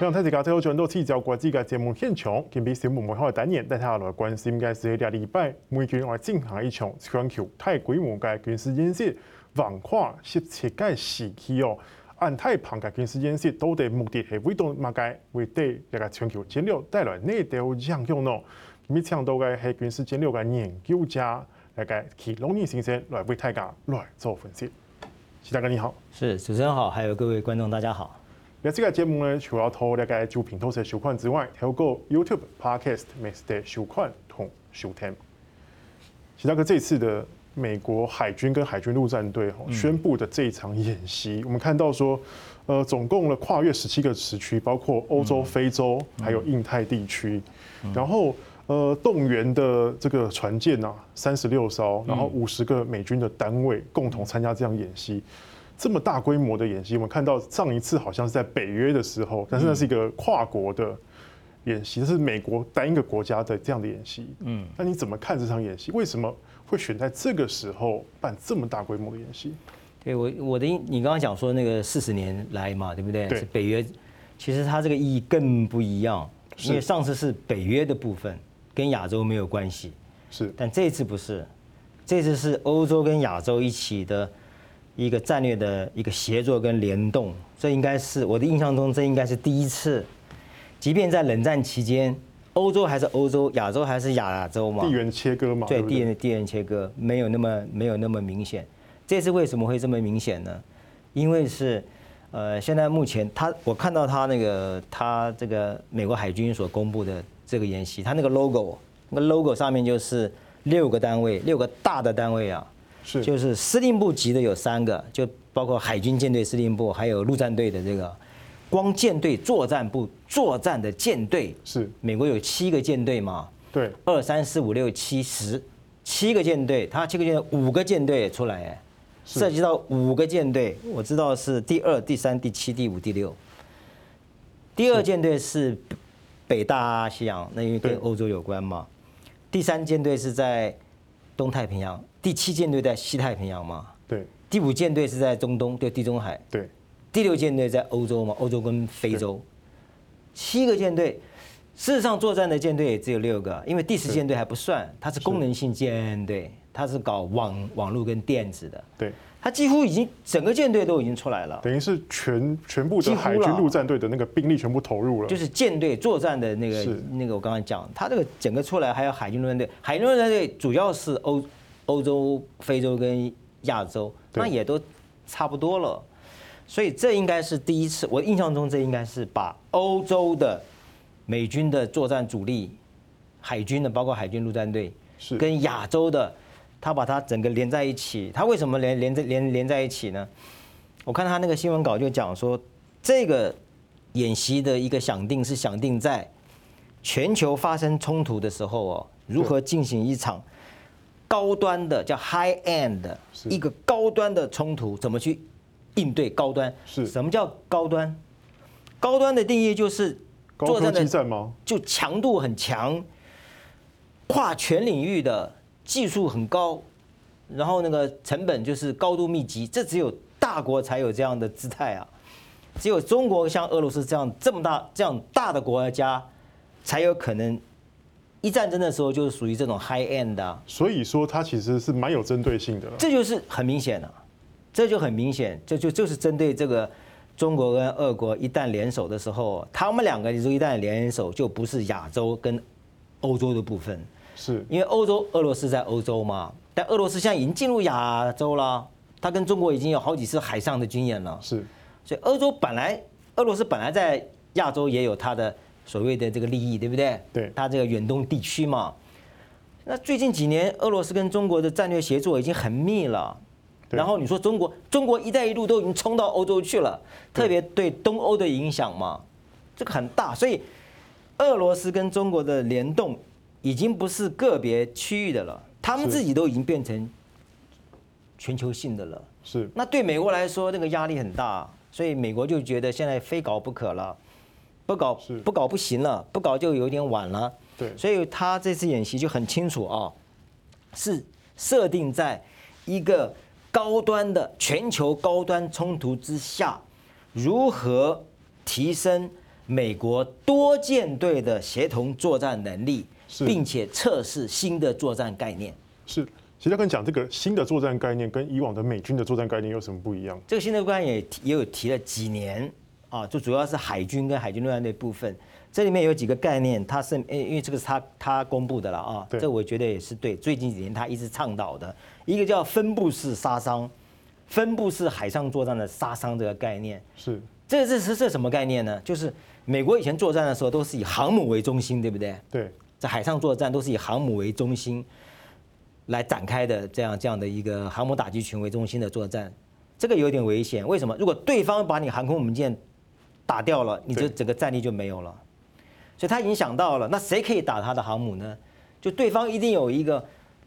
让大家最后转到聚焦国际嘅节目现场，今比小木门开单元，带大家来关心该是下礼拜美军要进行一场全球太规模嘅军事演习，横跨十七个时期哦。按太庞嘅军事演习，到底目的系为到乜嘅？为对这个全球战略带来哪条影响呢？今日请到嘅系军事战略嘅研究家，嚟个祁隆尼先生来为大家来做分析。祁大哥你好，是主持人好，还有各位观众大家好。那这个节目呢，除了透过个就平台的收看之外，透过 YouTube、Podcast 每次的收看同收听。其实，个这次的美国海军跟海军陆战队宣布的这一场演习，嗯、我们看到说，呃，总共呢跨越十七个时区，包括欧洲、非洲，还有印太地区，然后呃动员的这个船舰啊三十六艘，然后五十个美军的单位共同参加这样演习。这么大规模的演习，我们看到上一次好像是在北约的时候，但是那是一个跨国的演习，是美国单一个国家的这样的演习。嗯，那你怎么看这场演习？为什么会选在这个时候办这么大规模的演习？对我我的你刚刚讲说那个四十年来嘛，对不对？对。是北约，其实它这个意义更不一样，因为上次是北约的部分，跟亚洲没有关系。是。但这次不是，这次是欧洲跟亚洲一起的。一个战略的一个协作跟联动，这应该是我的印象中，这应该是第一次。即便在冷战期间，欧洲还是欧洲，亚洲还是亚洲嘛，地缘切割嘛，对，地缘地缘切割没有那么没有那么明显。这次为什么会这么明显呢？因为是，呃，现在目前他我看到他那个他这个美国海军所公布的这个演习，他那个 logo，那个 logo 上面就是六个单位，六个大的单位啊。是，就是司令部级的有三个，就包括海军舰队司令部，还有陆战队的这个，光舰队作战部作战的舰队是，美国有七个舰队嘛？对，二三四五六七十，七个舰队，他七个舰队五个舰队出来，哎，涉及到五个舰队，我知道是第二、第三、第七、第五、第六。第二舰队是北大西洋，那因为跟欧洲有关嘛。第三舰队是在东太平洋。第七舰队在西太平洋嘛？对。第五舰队是在中东，对地中海。对。第六舰队在欧洲嘛？欧洲跟非洲。七个舰队，事实上作战的舰队也只有六个，因为第十舰队还不算，它是功能性舰队，它是搞网网络跟电子的。对。它几乎已经整个舰队都已经出来了。等于是全全部的海军陆战队的那个兵力全部投入了。就是舰队作战的那个那个我刚刚讲，他这个整个出来还有海军陆战队，海军陆战队主要是欧。欧洲、非洲跟亚洲，那也都差不多了，所以这应该是第一次。我印象中，这应该是把欧洲的美军的作战主力、海军的，包括海军陆战队，是跟亚洲的，他把它整个连在一起。他为什么连连在连连在一起呢？我看他那个新闻稿就讲说，这个演习的一个想定是想定在全球发生冲突的时候哦，如何进行一场。高端的叫 high end 的一个高端的冲突，怎么去应对高端？是什么叫高端？高端的定义就是作战的就强度很强，跨全领域的技术很高，然后那个成本就是高度密集，这只有大国才有这样的姿态啊，只有中国像俄罗斯这样这么大这样大的国家才有可能。一战争的时候就是属于这种 high end 的，所以说它其实是蛮有针对性的。这就是很明显了，这就很明显，这就就是针对这个中国跟俄国一旦联手的时候，他们两个你说一旦联手，就不是亚洲跟欧洲的部分，是因为欧洲俄罗斯在欧洲嘛，但俄罗斯现在已经进入亚洲了，它跟中国已经有好几次海上的军演了，是，所以欧洲本来俄罗斯本来在亚洲也有它的。所谓的这个利益，对不对？对，它这个远东地区嘛，那最近几年俄罗斯跟中国的战略协作已经很密了。然后你说中国，中国“一带一路”都已经冲到欧洲去了，特别对东欧的影响嘛，这个很大。所以俄罗斯跟中国的联动已经不是个别区域的了，他们自己都已经变成全球性的了。是。那对美国来说，那个压力很大，所以美国就觉得现在非搞不可了。不搞不搞不行了，不搞就有点晚了。对，所以他这次演习就很清楚啊，是设定在一个高端的全球高端冲突之下，如何提升美国多舰队的协同作战能力，并且测试新的作战概念。是，其实要跟你讲这个新的作战概念跟以往的美军的作战概念有什么不一样？这个新的概念也也有提了几年啊，就主要是海军跟海军陆战队部分。这里面有几个概念，它是因为这个是他他公布的了啊，这我觉得也是对。最近几年他一直倡导的一个叫分布式杀伤、分布式海上作战的杀伤这个概念是。这这是这什么概念呢？就是美国以前作战的时候都是以航母为中心，对不对？对，在海上作战都是以航母为中心来展开的，这样这样的一个航母打击群为中心的作战，这个有点危险。为什么？如果对方把你航空母舰打掉了，你就整个战力就没有了。所以他已经想到了，那谁可以打他的航母呢？就对方一定有一个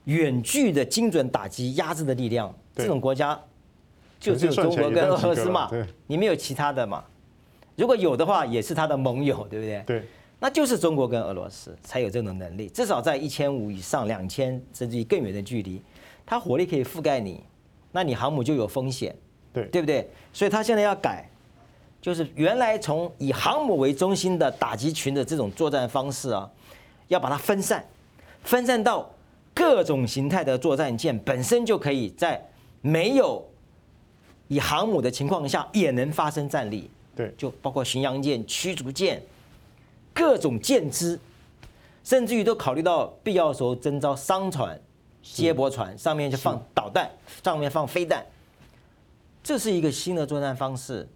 远距的精准打击压制的力量。这种国家就只有中国跟俄罗斯嘛，你没有其他的嘛？如果有的话，也是他的盟友，对不对？对，那就是中国跟俄罗斯才有这种能力，至少在一千五以上、两千甚至于更远的距离，它火力可以覆盖你，那你航母就有风险，对，对不对？所以它现在要改。就是原来从以航母为中心的打击群的这种作战方式啊，要把它分散，分散到各种形态的作战舰本身就可以在没有以航母的情况下也能发生战力。对，就包括巡洋舰、驱逐舰、各种舰只，甚至于都考虑到必要时候征召商船、接驳船，上面就放导弹，上面放飞弹。这是一个新的作战方式。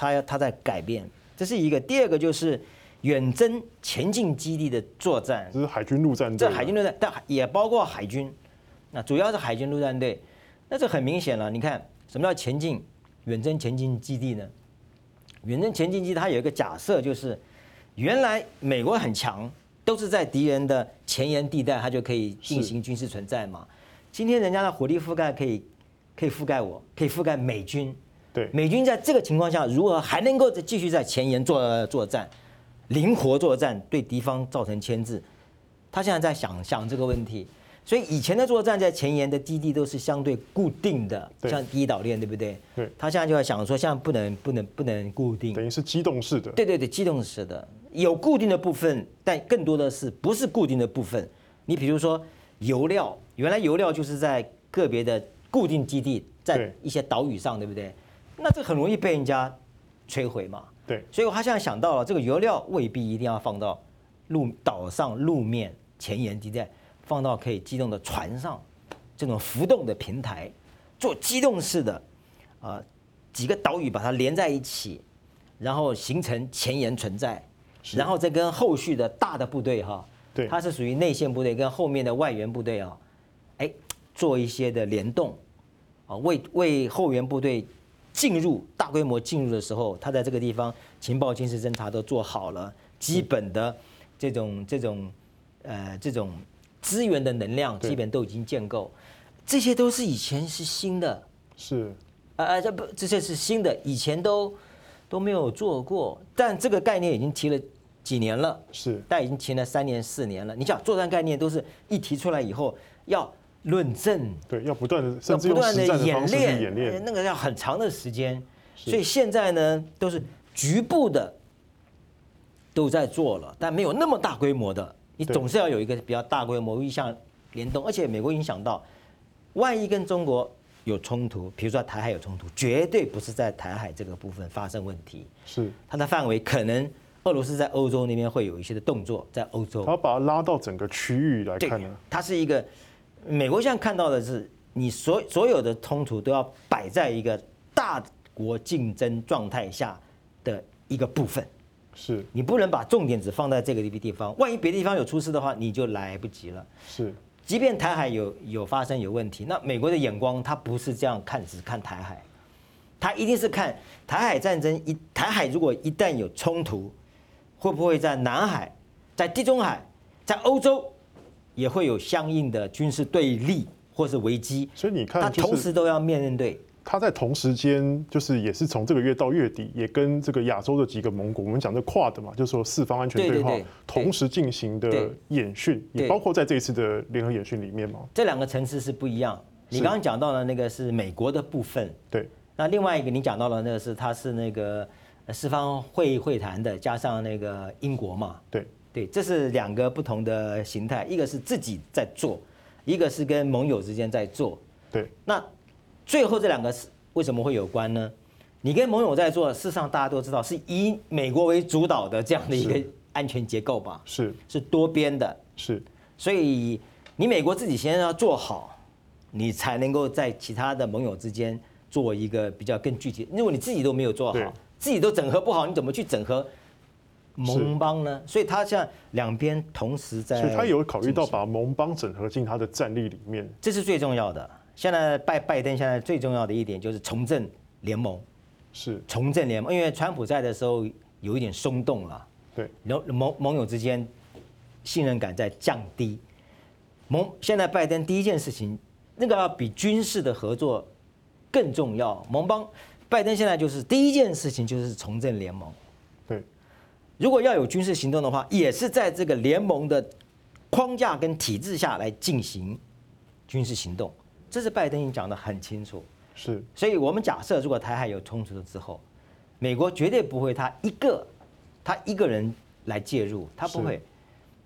它要它在改变，这是一个。第二个就是远征前进基地的作战，这是海军陆战队。这海军陆战，但也包括海军，那主要是海军陆战队。那这很明显了，你看什么叫前进远征前进基地呢？远征前进基地它有一个假设，就是原来美国很强，都是在敌人的前沿地带，它就可以进行军事存在嘛。今天人家的火力覆盖可以可以覆盖我，可以覆盖美军。对，美军在这个情况下，如何还能够继续在前沿作作战，灵活作战，对敌方造成牵制？他现在在想想这个问题。所以以前的作战在前沿的基地都是相对固定的，像第一岛链，对不对？对。他现在就在想说，现在不能不能不能固定，等于是机动式的。对对对，机动式的，有固定的部分，但更多的是不是固定的部分？你比如说油料，原来油料就是在个别的固定基地，在一些岛屿上，对不对？那这很容易被人家摧毁嘛？对，所以他现在想到了，这个油料未必一定要放到路岛上路面前沿地带，放到可以机动的船上，这种浮动的平台，做机动式的，啊，几个岛屿把它连在一起，然后形成前沿存在，然后再跟后续的大的部队哈，对，它是属于内线部队跟后面的外援部队啊，哎，做一些的联动，啊，为为后援部队。进入大规模进入的时候，他在这个地方情报、军事侦察都做好了，基本的这种这种呃这种资源的能量基本都已经建构，这些都是以前是新的，是。啊啊这不这些是新的，以前都都没有做过，但这个概念已经提了几年了，是，但已经停了三年四年了。你想作战概念都是一提出来以后要。论证对，要不断的甚至用实战的演练演练，那个要很长的时间。所以现在呢，都是局部的都在做了，但没有那么大规模的。你总是要有一个比较大规模一项联动，而且美国影响到，万一跟中国有冲突，比如说台海有冲突，绝对不是在台海这个部分发生问题，是它的范围可能俄罗斯在欧洲那边会有一些的动作，在欧洲，他把它拉到整个区域来看呢，它是一个。美国现在看到的是，你所所有的冲突都要摆在一个大国竞争状态下的一个部分，是你不能把重点只放在这个地方，万一别的地方有出事的话，你就来不及了。是，即便台海有有发生有问题，那美国的眼光他不是这样看，只看台海，他一定是看台海战争一台海如果一旦有冲突，会不会在南海、在地中海、在欧洲？也会有相应的军事对立或是危机，所以你看，他同时都要面对。他在同时间，就是也是从这个月到月底，也跟这个亚洲的几个盟国，我们讲的 QUAD 嘛，就是说四方安全对话，同时进行的演训，也包括在这一次的联合演训里面嘛。这两个层次是不一样。你刚刚讲到的那个是美国的部分，对。那另外一个你讲到的那个是，它是那个四方会议会谈的，加上那个英国嘛，对对，这是两个不同的形态，一个是自己在做，一个是跟盟友之间在做。对，那最后这两个是为什么会有关呢？你跟盟友在做，事实上大家都知道是以美国为主导的这样的一个安全结构吧？是是多边的，是，所以你美国自己先要做好，你才能够在其他的盟友之间做一个比较更具体。如果你自己都没有做好，自己都整合不好，你怎么去整合盟邦呢？所以他现在两边同时在，所以他有考虑到把盟邦整合进他的战力里面，这是最重要的。现在拜拜登现在最重要的一点就是重振联盟。是重振联盟，因为川普在的时候有一点松动了，对，盟盟盟友之间信任感在降低。盟现在拜登第一件事情，那个要比军事的合作更重要。盟邦拜登现在就是第一件事情就是重振联盟，对。如果要有军事行动的话，也是在这个联盟的框架跟体制下来进行军事行动，这是拜登已经讲得很清楚。是，所以我们假设，如果台海有冲突了之后，美国绝对不会他一个，他一个人来介入，他不会，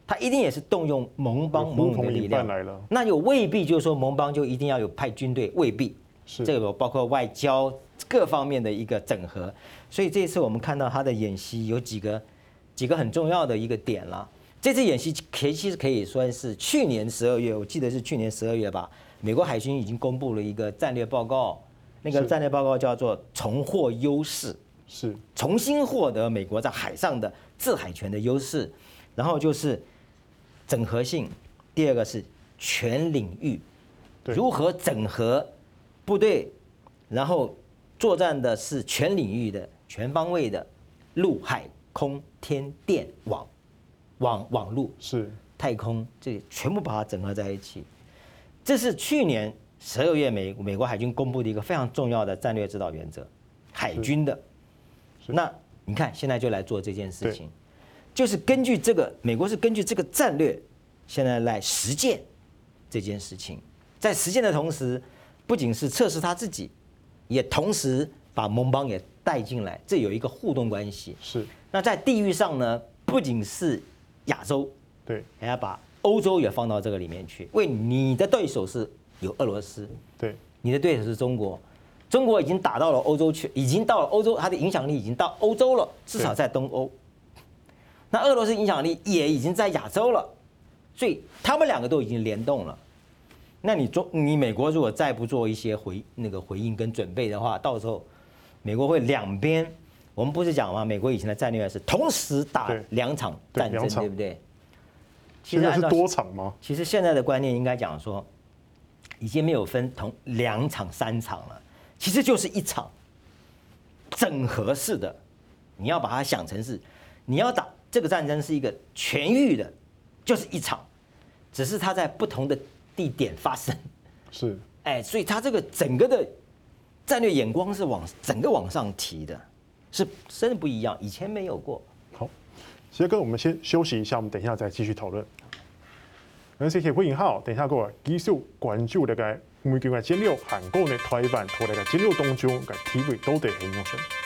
他一定也是动用盟邦盟友的力量来了。那又未必就是说盟邦就一定要有派军队，未必。是这个包括外交各方面的一个整合。所以这次我们看到他的演习有几个几个很重要的一个点了。这次演习可其实可以说是去年十二月，我记得是去年十二月吧。美国海军已经公布了一个战略报告，那个战略报告叫做“重获优势”，是重新获得美国在海上的制海权的优势。然后就是整合性，第二个是全领域，如何整合部队，然后作战的是全领域的、全方位的陆海空天电网网网路是太空，这全部把它整合在一起。这是去年十二月美美国海军公布的一个非常重要的战略指导原则，海军的。那你看现在就来做这件事情，就是根据这个美国是根据这个战略，现在来实践这件事情。在实践的同时，不仅是测试他自己，也同时把盟邦也带进来，这有一个互动关系。是。那在地域上呢，不仅是亚洲，对，还要把。欧洲也放到这个里面去，为你的对手是有俄罗斯，对，你的对手是中国，中国已经打到了欧洲去，已经到了欧洲，它的影响力已经到欧洲了，至少在东欧。那俄罗斯影响力也已经在亚洲了，所以他们两个都已经联动了。那你中你美国如果再不做一些回那个回应跟准备的话，到时候美国会两边，我们不是讲吗？美国以前的战略是同时打两场战争，对不对？其实是多场吗？其实现在的观念应该讲说，已经没有分同两场、三场了，其实就是一场整合式的。你要把它想成是，你要打这个战争是一个全域的，就是一场，只是它在不同的地点发生。是，哎，所以他这个整个的战略眼光是往整个往上提的，是真的不一样，以前没有过。好杰哥，我们先休息一下，我们等一下再继续讨论。感谢铁会引号，等一下各位继续关注这个每个月战略韩国的台湾同那个战略当中个体会到底系乜嘢？